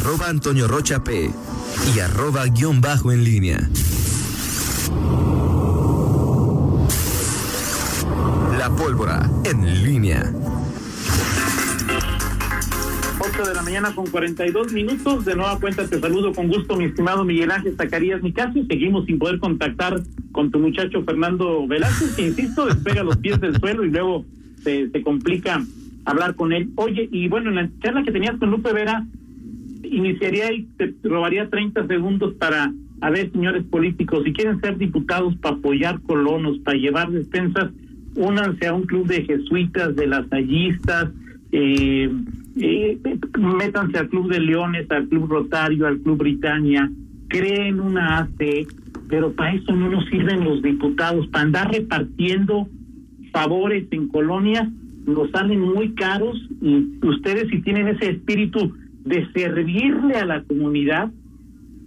arroba Antonio Rocha P y arroba guion bajo en línea. La pólvora en línea. 8 de la mañana con 42 minutos. De nueva cuenta te saludo con gusto, mi estimado Miguel Ángel Zacarías Nicasio. Seguimos sin poder contactar con tu muchacho Fernando Velázquez, que insisto, despega los pies del suelo y luego se, se complica hablar con él. Oye, y bueno, en la charla que tenías con Lupe Vera, iniciaría y te robaría 30 segundos para, a ver, señores políticos, si quieren ser diputados para apoyar colonos, para llevar despensas, únanse a un club de jesuitas, de lasallistas, eh, eh, métanse al Club de Leones, al Club Rotario, al Club Britannia, creen una AC, pero para eso no nos sirven los diputados, para andar repartiendo favores en colonias, nos salen muy caros y ustedes si tienen ese espíritu de servirle a la comunidad,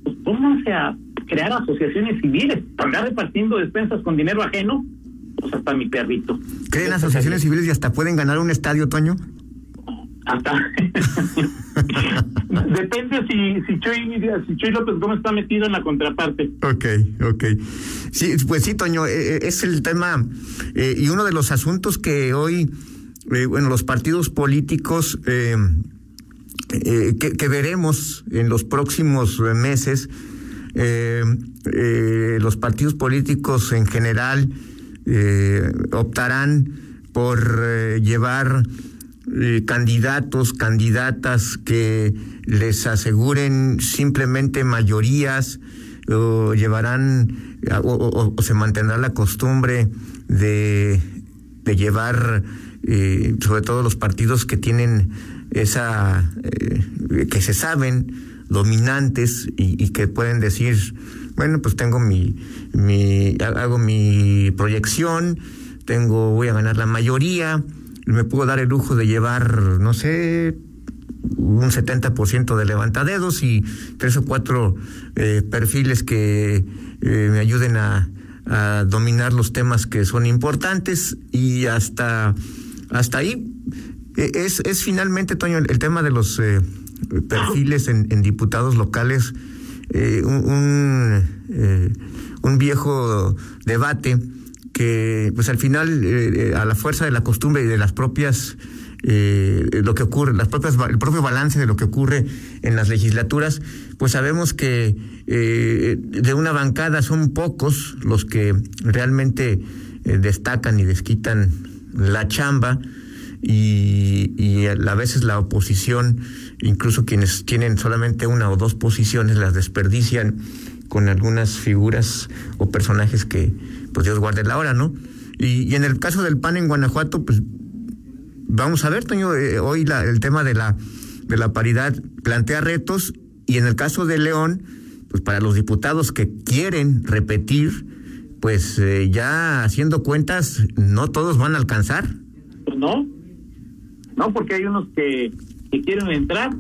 pues pónganse a crear asociaciones civiles, andar repartiendo despensas con dinero ajeno, pues hasta mi perrito. ¿Creen asociaciones civiles y hasta pueden ganar un estadio, Toño? Hasta. Depende si, si, Chuy, si Chuy López Gómez está metido en la contraparte. Ok, ok. Sí, pues sí, Toño, eh, es el tema eh, y uno de los asuntos que hoy, eh, bueno, los partidos políticos eh, eh, que, veremos en los próximos meses, los partidos políticos en general optarán por llevar eh, candidatos, candidatas que les aseguren simplemente mayorías o llevarán o, o, se mantendrá la costumbre de, de llevar eh, sobre todo los partidos que tienen esa eh, que se saben dominantes y, que pueden decir bueno pues tengo mi mi hago mi proyección tengo voy a ganar la mayoría me puedo dar el lujo de llevar, no sé, un 70% de levantadedos y tres o cuatro eh, perfiles que eh, me ayuden a, a, dominar los temas que son importantes y hasta, hasta ahí. E, es, es finalmente, Toño, el, tema de los eh, perfiles en, diputados locales, eh, un, eh, un viejo debate que pues al final eh, a la fuerza de la costumbre y de las propias eh, lo que ocurre, las propias, el propio balance de lo que ocurre en las legislaturas, pues sabemos que eh, de una bancada son pocos los que realmente eh, destacan y desquitan la chamba y, y a veces la oposición, incluso quienes tienen solamente una o dos posiciones, las desperdician con algunas figuras o personajes que, pues Dios guarde la hora, ¿no? Y, en el caso del PAN en Guanajuato, pues vamos a ver, Toño, eh, hoy la, el tema de la, de la paridad plantea retos y en el caso de León, pues para los diputados que quieren repetir, pues eh, ya haciendo cuentas, no todos van a alcanzar. Pues no, no, porque hay unos que, que quieren entrar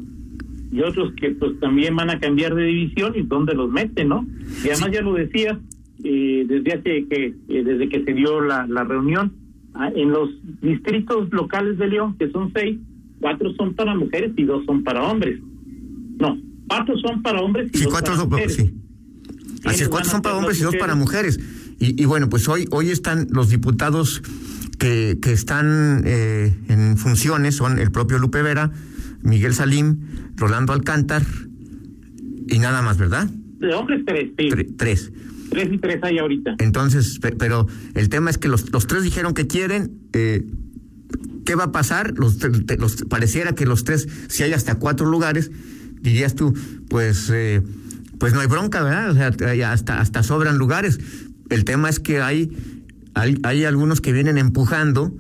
y otros que pues también van a cambiar de división y dónde los meten, ¿no? Y además ya lo decía, eh, desde hace que eh, desde que se dio la, la reunión ah, en los distritos locales de León que son seis cuatro son para mujeres y dos son para hombres. No cuatro son para hombres y sí, dos cuatro para son, mujeres. sí. así es cuatro son para hombres y dos para mujeres. Y, y, bueno pues hoy hoy están los diputados que, que están eh, en funciones son el propio Lupe Vera Miguel Salim Rolando Alcántar y nada más verdad de hombres tres sí. tres tres y tres hay ahorita. Entonces, pero el tema es que los, los tres dijeron que quieren. Eh, ¿Qué va a pasar? Los, los, pareciera que los tres, si hay hasta cuatro lugares, dirías tú, pues, eh, pues no hay bronca, ¿verdad? O sea, hasta, hasta sobran lugares. El tema es que hay, hay, algunos que vienen empujando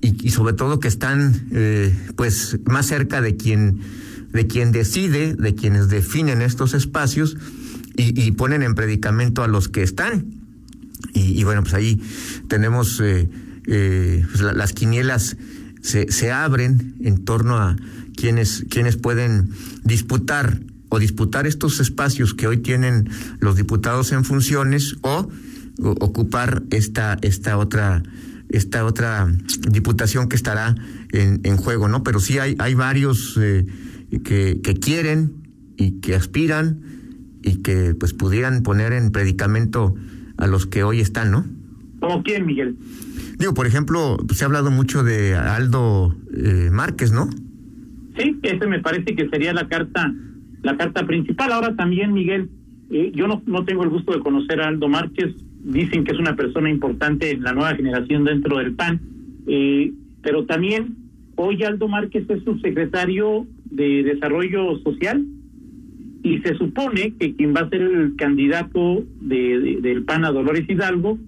y, sobre todo que están, eh, pues, más cerca de quien, de quien decide, de quienes definen estos espacios y, ponen en predicamento a los que están. Y, bueno, pues ahí tenemos eh, eh, pues la, las quinielas se, se, abren en torno a quienes, quienes pueden disputar o disputar estos espacios que hoy tienen los diputados en funciones o ocupar esta, esta otra esta otra diputación que estará en, en juego, ¿no? Pero sí hay, hay varios eh, que, que quieren y que aspiran y que pues pudieran poner en predicamento a los que hoy están, ¿no? ¿Como quién, Miguel? Digo, por ejemplo, se ha hablado mucho de Aldo eh, Márquez, ¿no? Sí, ese me parece que sería la carta, la carta principal. Ahora también, Miguel, eh, yo no, no tengo el gusto de conocer a Aldo Márquez. Dicen que es una persona importante en la nueva generación dentro del PAN, eh, pero también hoy Aldo Márquez es subsecretario de Desarrollo Social y se supone que quien va a ser el candidato de, del PAN a Dolores Hidalgo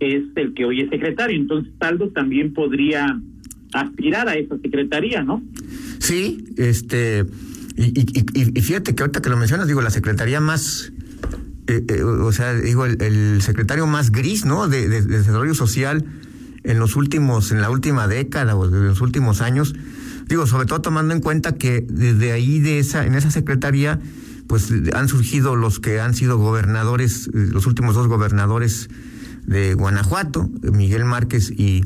es el que hoy es secretario. Entonces Aldo también podría aspirar a esa secretaría, ¿no? Sí, este, y, fíjate que ahorita que lo mencionas, digo, la secretaría más, eh, eh, o sea, digo, el, secretario más gris, ¿no? De, desarrollo social en los últimos, en la última década o en los últimos años, digo, sobre todo tomando en cuenta que desde ahí, de esa, en esa secretaría, pues han surgido los que han sido gobernadores, los últimos dos gobernadores de Guanajuato, Miguel Márquez y,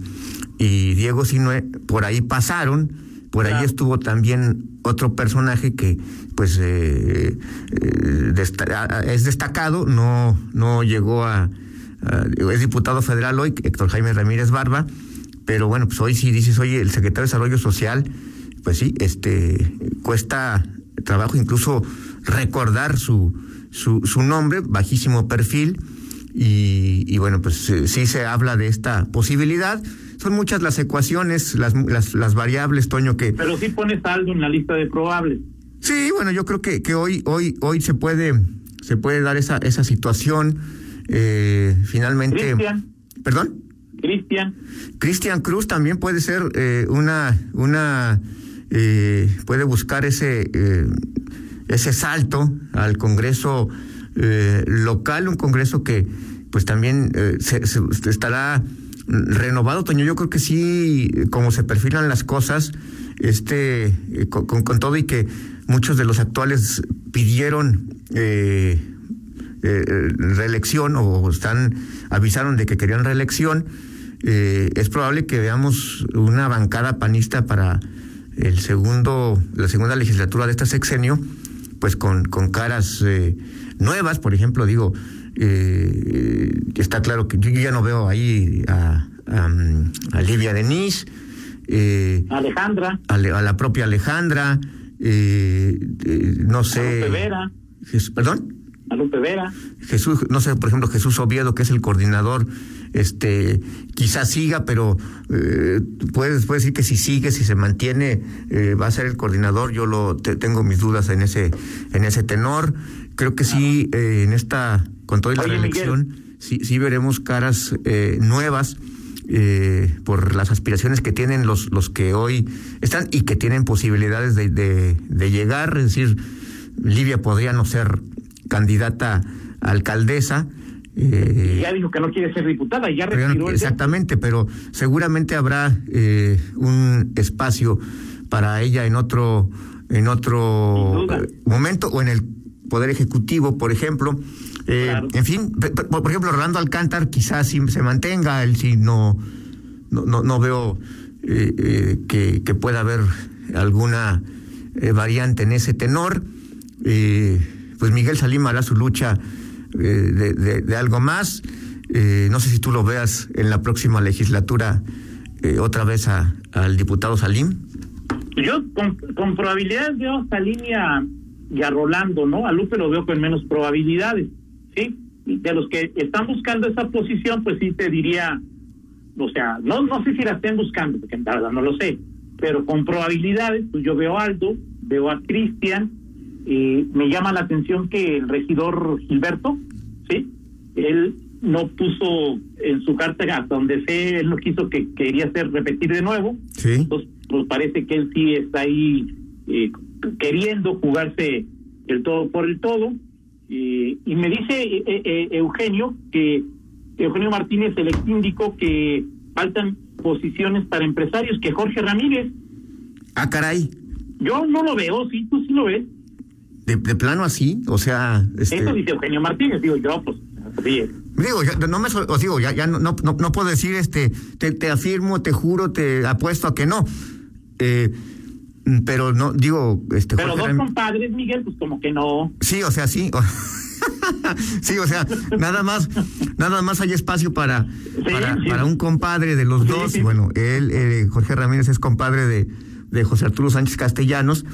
y Diego Sinue, por ahí pasaron, por ahí estuvo también otro personaje que pues eh, eh, es destacado, no, no llegó a, es diputado federal hoy, Héctor Jaime Ramírez Barba, pero bueno, pues hoy sí dices, oye, el secretario de Desarrollo Social, pues sí, este cuesta trabajo incluso recordar su, su, su nombre, bajísimo perfil, y, bueno, pues eh, sí se habla de esta posibilidad. Son muchas las ecuaciones, las, las, las variables, Toño, que... Pero sí pones algo en la lista de probables. Sí, bueno, yo creo que, que hoy, hoy, hoy se puede, se puede dar esa, esa situación. Eh, finalmente... Cristian. ¿Perdón? Cristian. Cristian Cruz también puede ser eh, una, una eh, puede buscar ese, eh, ese salto al Congreso eh, local, un Congreso que pues también eh, se, estará renovado, Toño. Yo creo que sí, como se perfilan las cosas, este, eh, con, todo y que muchos de los actuales pidieron eh, reelección o están avisaron de que querían reelección, es probable que veamos una bancada panista para el segundo, la segunda legislatura de este sexenio, pues con, con caras nuevas, por ejemplo, digo, eh, está claro que yo ya no veo ahí a, a, Livia Denise. Eh, Alejandra. A, la propia Alejandra. Eh, eh no sé. A Vera. ¿Perdón? A Lupe Vera. Jesús, no sé, por ejemplo, Jesús Oviedo, que es el coordinador, este, quizás siga, pero eh, puedes, puedes decir que si sigue, si se mantiene, eh, va a ser el coordinador. Yo lo tengo mis dudas en ese, en ese tenor. Creo que sí, eh, en esta, con toda la reelección, sí, sí veremos caras eh, nuevas. Eh, por las aspiraciones que tienen los, los que hoy están y que tienen posibilidades de, de, llegar, es decir, Livia podría no ser candidata a alcaldesa. Eh, ya dijo que no quiere ser diputada, ya retiró Exactamente, pero seguramente habrá eh, un espacio para ella en otro en otro momento o en el Poder Ejecutivo, por ejemplo. Eh, en fin, por, ejemplo, Rolando Alcántar quizás sí se mantenga, él sí no, no, no, veo eh, eh, que, que, pueda haber alguna variante en ese tenor. pues Miguel Salim hará su lucha de, de, algo más. no sé si tú lo veas en la próxima legislatura otra vez a, al diputado Salim. Yo con, con probabilidades veo a Salim y a, y a Rolando, ¿no? A Lupe lo veo con menos probabilidades, ¿sí? de los que están buscando esa posición, pues sí te diría, o sea, no, no sé si la estén buscando, porque en verdad no lo sé, pero con probabilidades, pues yo veo a Aldo, veo a Cristian, y me llama la atención que el regidor Gilberto, ¿sí? Él no puso en su carta hasta donde sé, él no quiso que quería hacer repetir de nuevo. Sí. Entonces, pues parece que él sí está ahí eh, queriendo jugarse el todo por el todo. Y me dice eh, eh, Eugenio que Eugenio Martínez, el ex síndico, que faltan posiciones para empresarios, que Jorge Ramírez. Ah, caray. Yo no lo veo, sí, tú sí lo ves. De, plano así, o sea... Este... Eso dice Eugenio Martínez, digo yo, pues... Digo, ya, no me os digo, ya, ya no, no, no, puedo decir, este, te, te afirmo, te juro, te apuesto a que no. Eh, pero no, digo, este. Pero dos compadres, Miguel, pues como que no. Sí, o sea, sí. sí, o sea, nada más, nada más hay espacio para, para, un compadre de los dos. Bueno, él, eh, Jorge Ramírez, es compadre de, de José Arturo Sánchez Castellanos.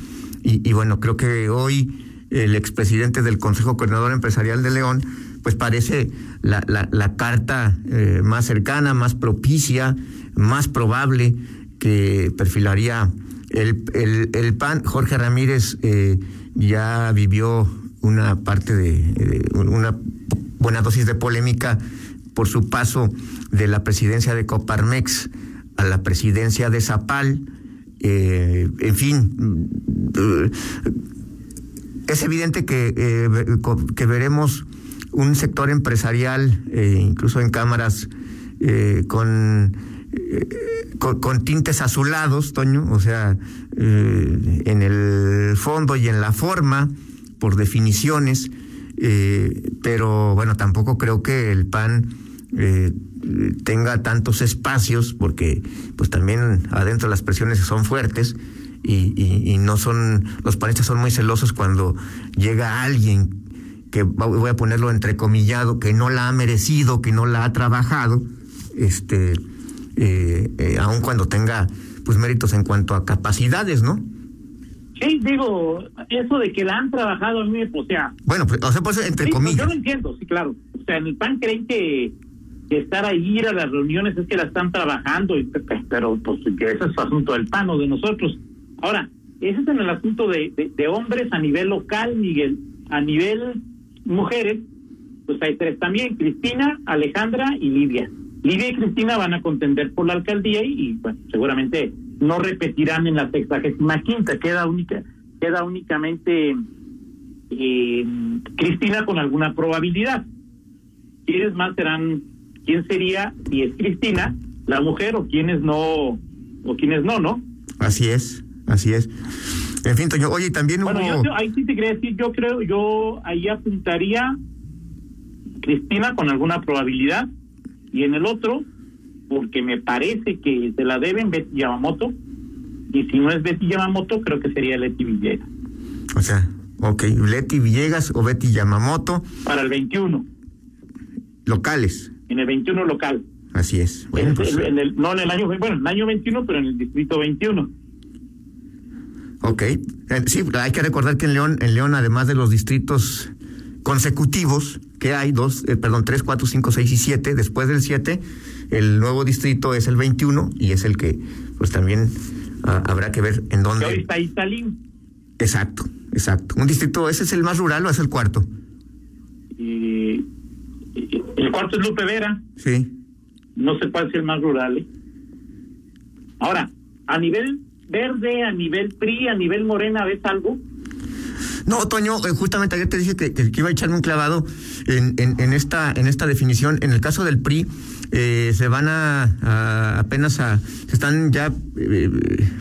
Y, bueno, creo que hoy el expresidente del Consejo Coordinador Empresarial de León, pues parece la, la, carta eh, más cercana, más propicia, más probable que perfilaría el, el, el PAN. Jorge Ramírez eh, ya vivió una parte de, una buena dosis de polémica por su paso de la presidencia de Coparmex a la presidencia de Zapal. Eh, en fin, eh, es evidente que, eh, que veremos un sector empresarial, incluso en cámaras, con, con, tintes azulados, Toño, o sea, en el fondo y en la forma, por definiciones, eh, pero bueno, tampoco creo que el PAN eh, tenga tantos espacios, porque pues también adentro las presiones son fuertes y, no son, los panistas son muy celosos cuando llega alguien que voy a ponerlo entrecomillado, que no la ha merecido, que no la ha trabajado, este, eh, aun cuando tenga pues méritos en cuanto a capacidades, ¿no? Sí, digo, eso de que la han trabajado a mí, o sea. Bueno, pues, o sea, pues entre pues, comillas. yo lo entiendo, sí, claro. O sea, en el PAN creen que, estar ahí, ir a las reuniones, es que la están trabajando, y, pero pues que ese es asunto del PAN o de nosotros. Ahora, ese es en el asunto de, de, hombres a nivel local, Miguel. A nivel mujeres, pues hay tres también: Cristina, Alejandra y Livia. Livia y Cristina van a contender por la alcaldía y, y bueno, seguramente no repetirán en la sexagésima quinta, queda única, queda únicamente eh, Cristina con alguna probabilidad. ¿Quiénes más serán? ¿Quién sería, si es Cristina, la mujer o quiénes no, o quiénes no, no? Así es, así es. En fin, Toño, oye, también bueno, yo, ahí sí te quería decir, yo creo, yo ahí apuntaría Cristina con alguna probabilidad y en el otro porque me parece que se la deben Betty Yamamoto, y si no es Betty Yamamoto, creo que sería Leti Villegas. O sea, ok, Leti Villegas o Betty Yamamoto. Para el 21. Locales. En el 21 local. Así es. Bueno, pues, en el, no en el año, bueno, en el año 21, pero en el distrito 21. Ok, eh, sí, hay que recordar que en León, en León, además de los distritos consecutivos que hay, dos, eh, perdón, tres, cuatro, cinco, seis y siete, después del siete, el nuevo distrito es el 21 y es el que pues también ah, habrá que ver en dónde. Hoy está Italín. Exacto, exacto. Un distrito, ¿ese es el más rural o es el cuarto? Y, el cuarto es Lupe Vera. Sí. No sé cuál es el más rural. ¿eh? Ahora, a nivel verde, a nivel PRI, a nivel Morena, ¿ves algo? No, Toño, eh, justamente ayer te dije que, iba a echarme un clavado en, en, esta, en esta definición. En el caso del PRI, eh, se van a, apenas a, se están ya eh,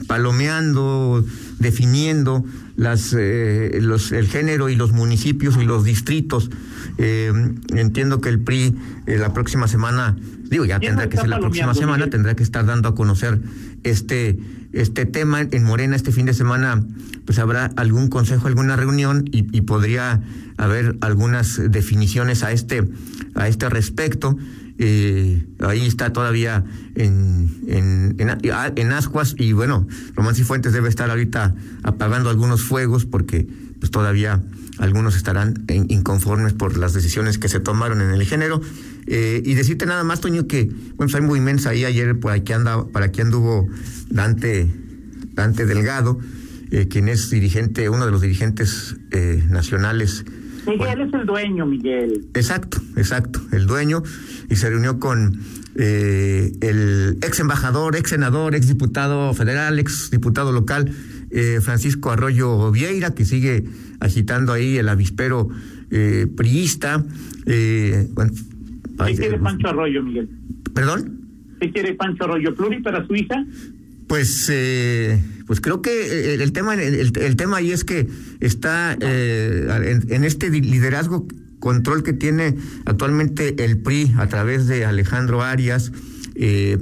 palomeando, definiendo las, los, el género y los municipios y los distritos. entiendo que el PRI la próxima semana, digo, ya tendrá que ser la próxima semana, tendrá que estar dando a conocer este este tema en Morena este fin de semana pues habrá algún consejo, alguna reunión y, podría haber algunas definiciones a este a este respecto. Eh, ahí está todavía en, en, en, Ascuas y bueno, Román Cifuentes debe estar ahorita apagando algunos fuegos porque pues todavía algunos estarán inconformes por las decisiones que se tomaron en el género. Eh, y decirte nada más, Toño, que bueno, pues hay movimientos ahí ayer por aquí anda, para aquí anduvo Dante, Dante Delgado, eh, quien es dirigente, uno de los dirigentes eh, nacionales. Miguel es el dueño, Miguel. Exacto, exacto, el dueño, y se reunió con el ex embajador, ex senador, ex diputado federal, ex diputado local, Francisco Arroyo Vieira, que sigue agitando ahí el avispero priista. bueno, ¿Qué quiere Pancho Arroyo, Miguel? ¿Perdón? ¿Qué quiere Pancho Arroyo? ¿Pluri para su hija? Pues, eh, pues creo que eh, el, tema, el, tema ahí es que está eh, en, este liderazgo control que tiene actualmente el PRI a través de Alejandro Arias, eh,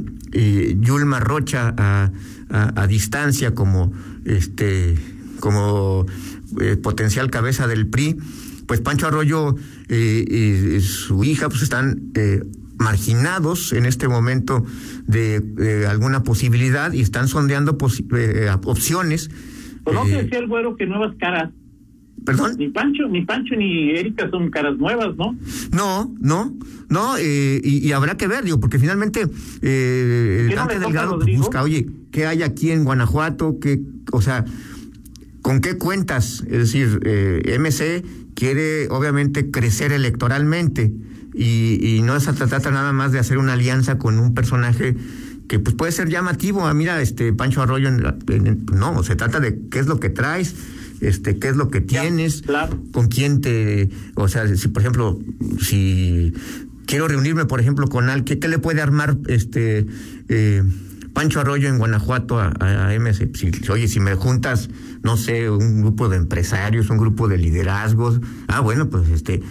Yulma Rocha a, a, distancia como este como eh, potencial cabeza del PRI, pues Pancho Arroyo y su hija pues están marginados en este momento de alguna posibilidad y están sondeando opciones. Pues no decía el güero que nuevas caras ¿Perdón? Ni Pancho, ni Pancho ni Erika son caras nuevas, ¿no? No, no, no, eh, y, habrá que ver, digo, porque finalmente eh, el Dante Delgado busca, oye, ¿qué hay aquí en Guanajuato? ¿Qué, o sea, ¿con qué cuentas? Es decir, eh, MC quiere obviamente crecer electoralmente y, y no se trata nada más de hacer una alianza con un personaje que pues puede ser llamativo. Ah, mira, este Pancho Arroyo, no, se trata de qué es lo que traes este, qué es lo que tienes, con quién te, o sea, si por ejemplo, si quiero reunirme, por ejemplo, con alguien, ¿qué, le puede armar este eh, Pancho Arroyo en Guanajuato a, a, MC? Si, oye, si me juntas, no sé, un grupo de empresarios, un grupo de liderazgos, ah, bueno, pues este,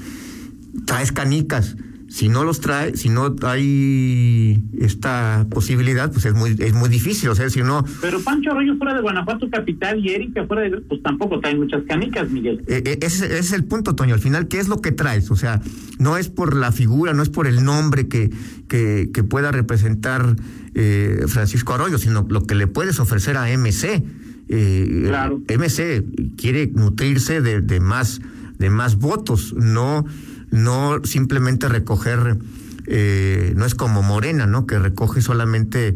traes canicas si no los trae, si no hay esta posibilidad, pues es muy es muy difícil, o sea, si no... Pero Pancho Arroyo fuera de Guanajuato capital y Erika fuera de... pues tampoco traen muchas canicas, Miguel. Eh, eh, ese, es el punto, Toño, al final, ¿qué es lo que traes? O sea, no es por la figura, no es por el nombre que, que, que pueda representar eh, Francisco Arroyo, sino lo que le puedes ofrecer a MC. claro. MC quiere nutrirse de, de más de más votos, no no simplemente recoger, eh, no es como Morena, ¿no? Que recoge solamente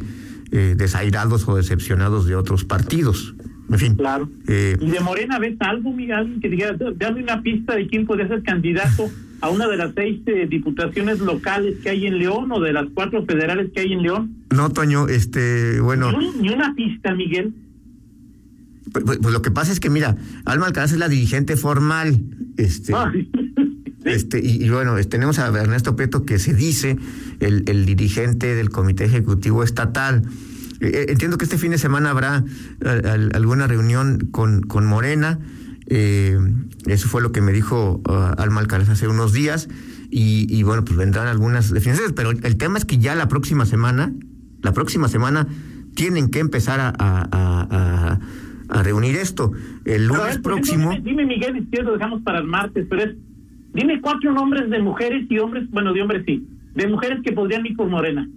eh, desairados o decepcionados de otros partidos. En fin. Claro. Eh, ¿Y de Morena ves algo, Miguel? Que diga, dame una pista de quién podría ser candidato a una de las seis diputaciones locales que hay en León o de las cuatro federales que hay en León. No, Toño, este, bueno. Ni, una pista, Miguel. Pues, pues, pues, lo que pasa es que, mira, Alma Alcázar es la dirigente formal. Este. Este, y, bueno, tenemos a Ernesto Prieto que se dice el, el dirigente del Comité Ejecutivo Estatal. Eh, entiendo que este fin de semana habrá alguna reunión con, con Morena. Eh, eso fue lo que me dijo uh, Alma Alcalá hace unos días. Y, bueno, pues vendrán algunas definiciones. Pero el tema es que ya la próxima semana, la próxima semana, tienen que empezar a, a, a, reunir esto. El lunes próximo. Dime, dime, Miguel, si lo dejamos para el martes, pero es Dime cuatro nombres de mujeres y hombres, bueno, de hombres sí, de mujeres que podrían ir por Morena.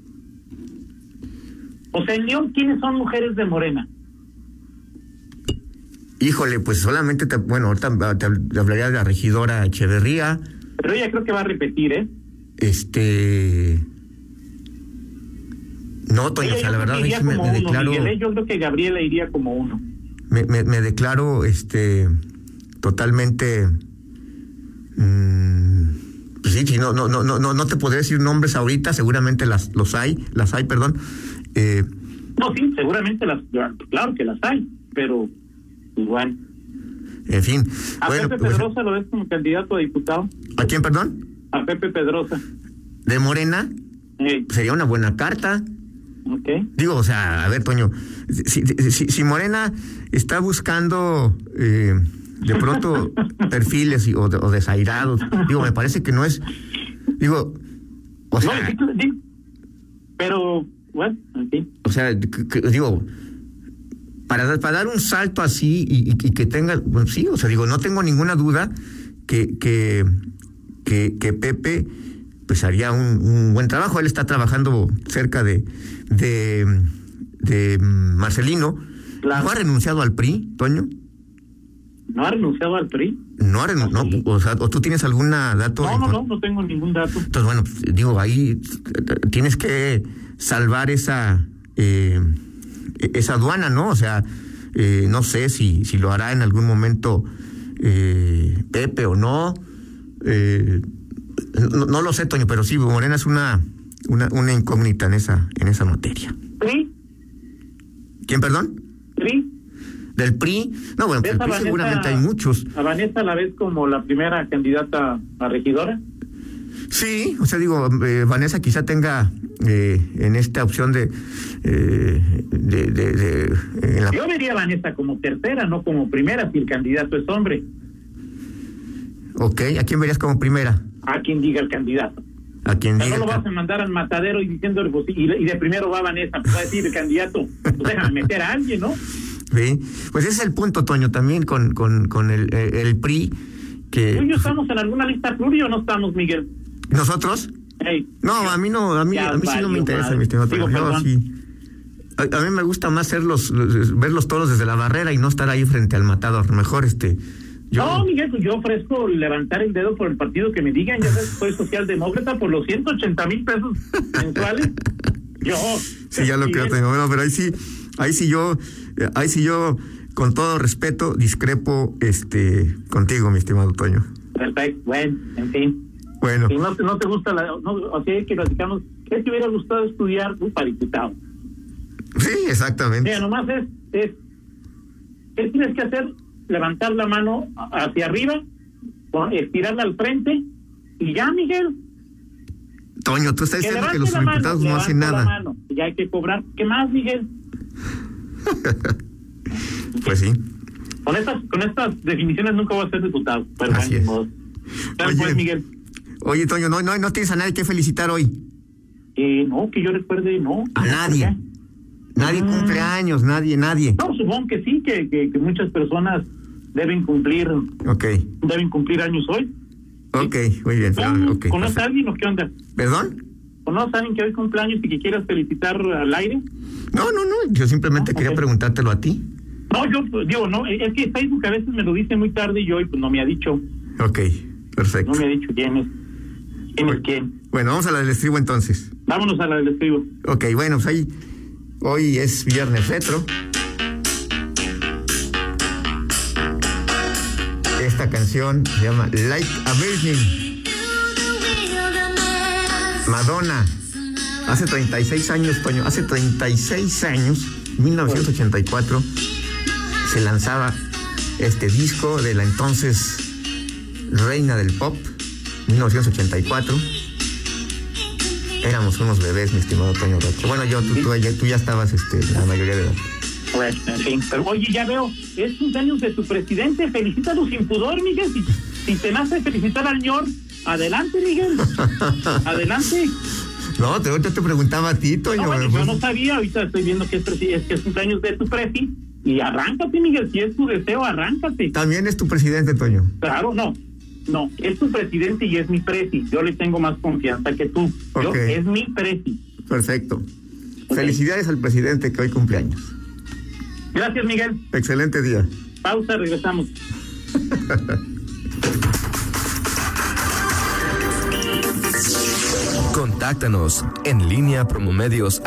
O sea, en León, ¿quiénes son mujeres de Morena? Híjole, pues solamente te, bueno, ahorita te, hablaría de la regidora Echeverría. Pero ella creo que va a repetir, ¿eh? Este. No, Toño, o sea, la verdad me, me declaro. ¿eh? Yo creo que Gabriela iría como uno. Me, me, me declaro, este, totalmente Mm, pues sí, sí, no, no, no, no, no te podría decir nombres ahorita, seguramente las, los hay, las hay, perdón. Eh, no, sí, seguramente las, claro que las hay, pero igual. En fin. ¿A Pepe pues, Pedrosa lo ves como candidato a diputado? ¿A quién, perdón? A Pepe Pedrosa. ¿De Morena? Sería una buena carta. Okay. Digo, o sea, a ver, Toño, si, si, si Morena está buscando eh, de pronto perfiles o, desairados. Digo, me parece que no es. Digo, o sea. pero, bueno, O sea, digo, para, para dar un salto así y, que tenga. Bueno, sí, o sea, digo, no tengo ninguna duda que, que, que, Pepe pues haría un, buen trabajo. Él está trabajando cerca de, de, de Marcelino. ¿No ha renunciado al PRI, Toño? ¿No ha renunciado al PRI? No ha renunciado, o sea, ¿o tú tienes algún dato? No, no, no, no tengo ningún dato. Entonces, bueno, digo, ahí tienes que salvar esa, eh, esa aduana, ¿no? O sea, eh, no sé si, si lo hará en algún momento eh, Pepe o no. no. lo sé, Toño, pero sí, Morena es una, una, una incógnita en esa, en esa materia. ¿PRI? ¿Quién, perdón? ¿PRI? del PRI. No, bueno, pues seguramente hay muchos. ¿A Vanessa la ves como la primera candidata a regidora? Sí, o sea, digo, eh, Vanessa quizá tenga eh, en esta opción de... Eh, de, de, Yo vería a Vanessa como tercera, no como primera, si el candidato es hombre. Ok, ¿a quién verías como primera? A quien diga el candidato. A quien diga. No lo vas a mandar al matadero y diciendo, pues, y, de primero va Vanessa, pues va a decir el candidato, pues déjame meter a alguien, ¿no? Sí, pues ese es el punto, Toño, también con, con, con el, eh, el PRI, que... ¿Tú y yo estamos en alguna lista pluria o no estamos, Miguel? ¿Nosotros? Ey, No, a mí no, a mí, Ya a mí sí no me interesa, mi estimado perdón. sí. A, a mí me gusta más ser los, los- verlos todos desde la barrera y no estar ahí frente al matador. Mejor este... Yo, No, Miguel, pues yo ofrezco levantar el dedo por el partido que me digan. Ya sabes, soy socialdemócrata por los 180 mil pesos mensuales. Yo. Sí, ya lo creo, Toño. Bueno, pero ahí sí, ahí sí yo, ahí sí yo, con todo respeto, discrepo este contigo, mi estimado Toño. Perfecto, bueno, en fin. Bueno, Si no, te- no te gusta la. No, o sea, que platicamos. ¿Qué te hubiera gustado estudiar tú para diputado? sí, exactamente. Mira, nomás es, es. ¿Qué tienes que hacer? Levantar la mano hacia arriba, estirarla al frente y ya, Miguel. Toño, tú estás Que diciendo que los mano, diputados no hacen levanta la nada. mano, ya hay que cobrar. ¿Qué más, Miguel? Pues sí. Con estas, con estas definiciones nunca voy a ser diputado. Pero Así bueno, es. Oye. pues, Miguel. Oye, Toño, no, no, no tienes a nadie que felicitar hoy. Eh, no, que yo recuerde, no. A nadie. Nadie Mm. cumple años, nadie, nadie. No, supongo que sí, que, que, que muchas personas deben cumplir Ok, deben cumplir años hoy. ok, muy bien. ¿Cómo? ok, ¿Conoces a alguien o qué onda? ¿Perdón? ¿Conoces a alguien que hoy cumpleaños y que quieras felicitar al aire? No, no, no, yo simplemente Ah, quería preguntártelo a ti. No, yo pues, digo, no, es que Facebook a veces me lo dice muy tarde y yo hoy pues no me ha dicho, Ok, perfecto. no me ha dicho quién es, quién es quién. Bueno, vamos a la del estribo entonces. Vámonos a la del escribo. Ok, bueno, pues ahí, hoy es viernes retro. Esta canción se llama Like a Virgin, Madonna. Hace 36 años, Toño, hace 36 años, 1984, se lanzaba este disco de la entonces reina del pop, 1984. Éramos unos bebés, mi estimado Toño Rocha. Bueno, yo, tú, tú, ya, tú ya estabas este, la mayoría de edad. Bueno, en fin. Pero oye, ya veo, es cumpleaños de tu presidente, felicítalo sin pudor, Miguel. Si, si te nace felicitar al señor, adelante, Miguel. Adelante. No, te, yo te preguntaba a ti, Toño. No, bueno, pues, yo no sabía, ahorita estoy viendo que es, es que es cumpleaños de tu presi. Y arráncate, Miguel, si es tu deseo, arráncate. También es tu presidente, Toño. Claro, no. No, es tu presidente y es mi presi. Yo le tengo más confianza que tú. Yo, Ok. es mi presi. Perfecto. Felicidades al presidente que hoy cumpleaños. Gracias, Miguel. Excelente día. Pausa, regresamos. Contáctanos en línea promomedios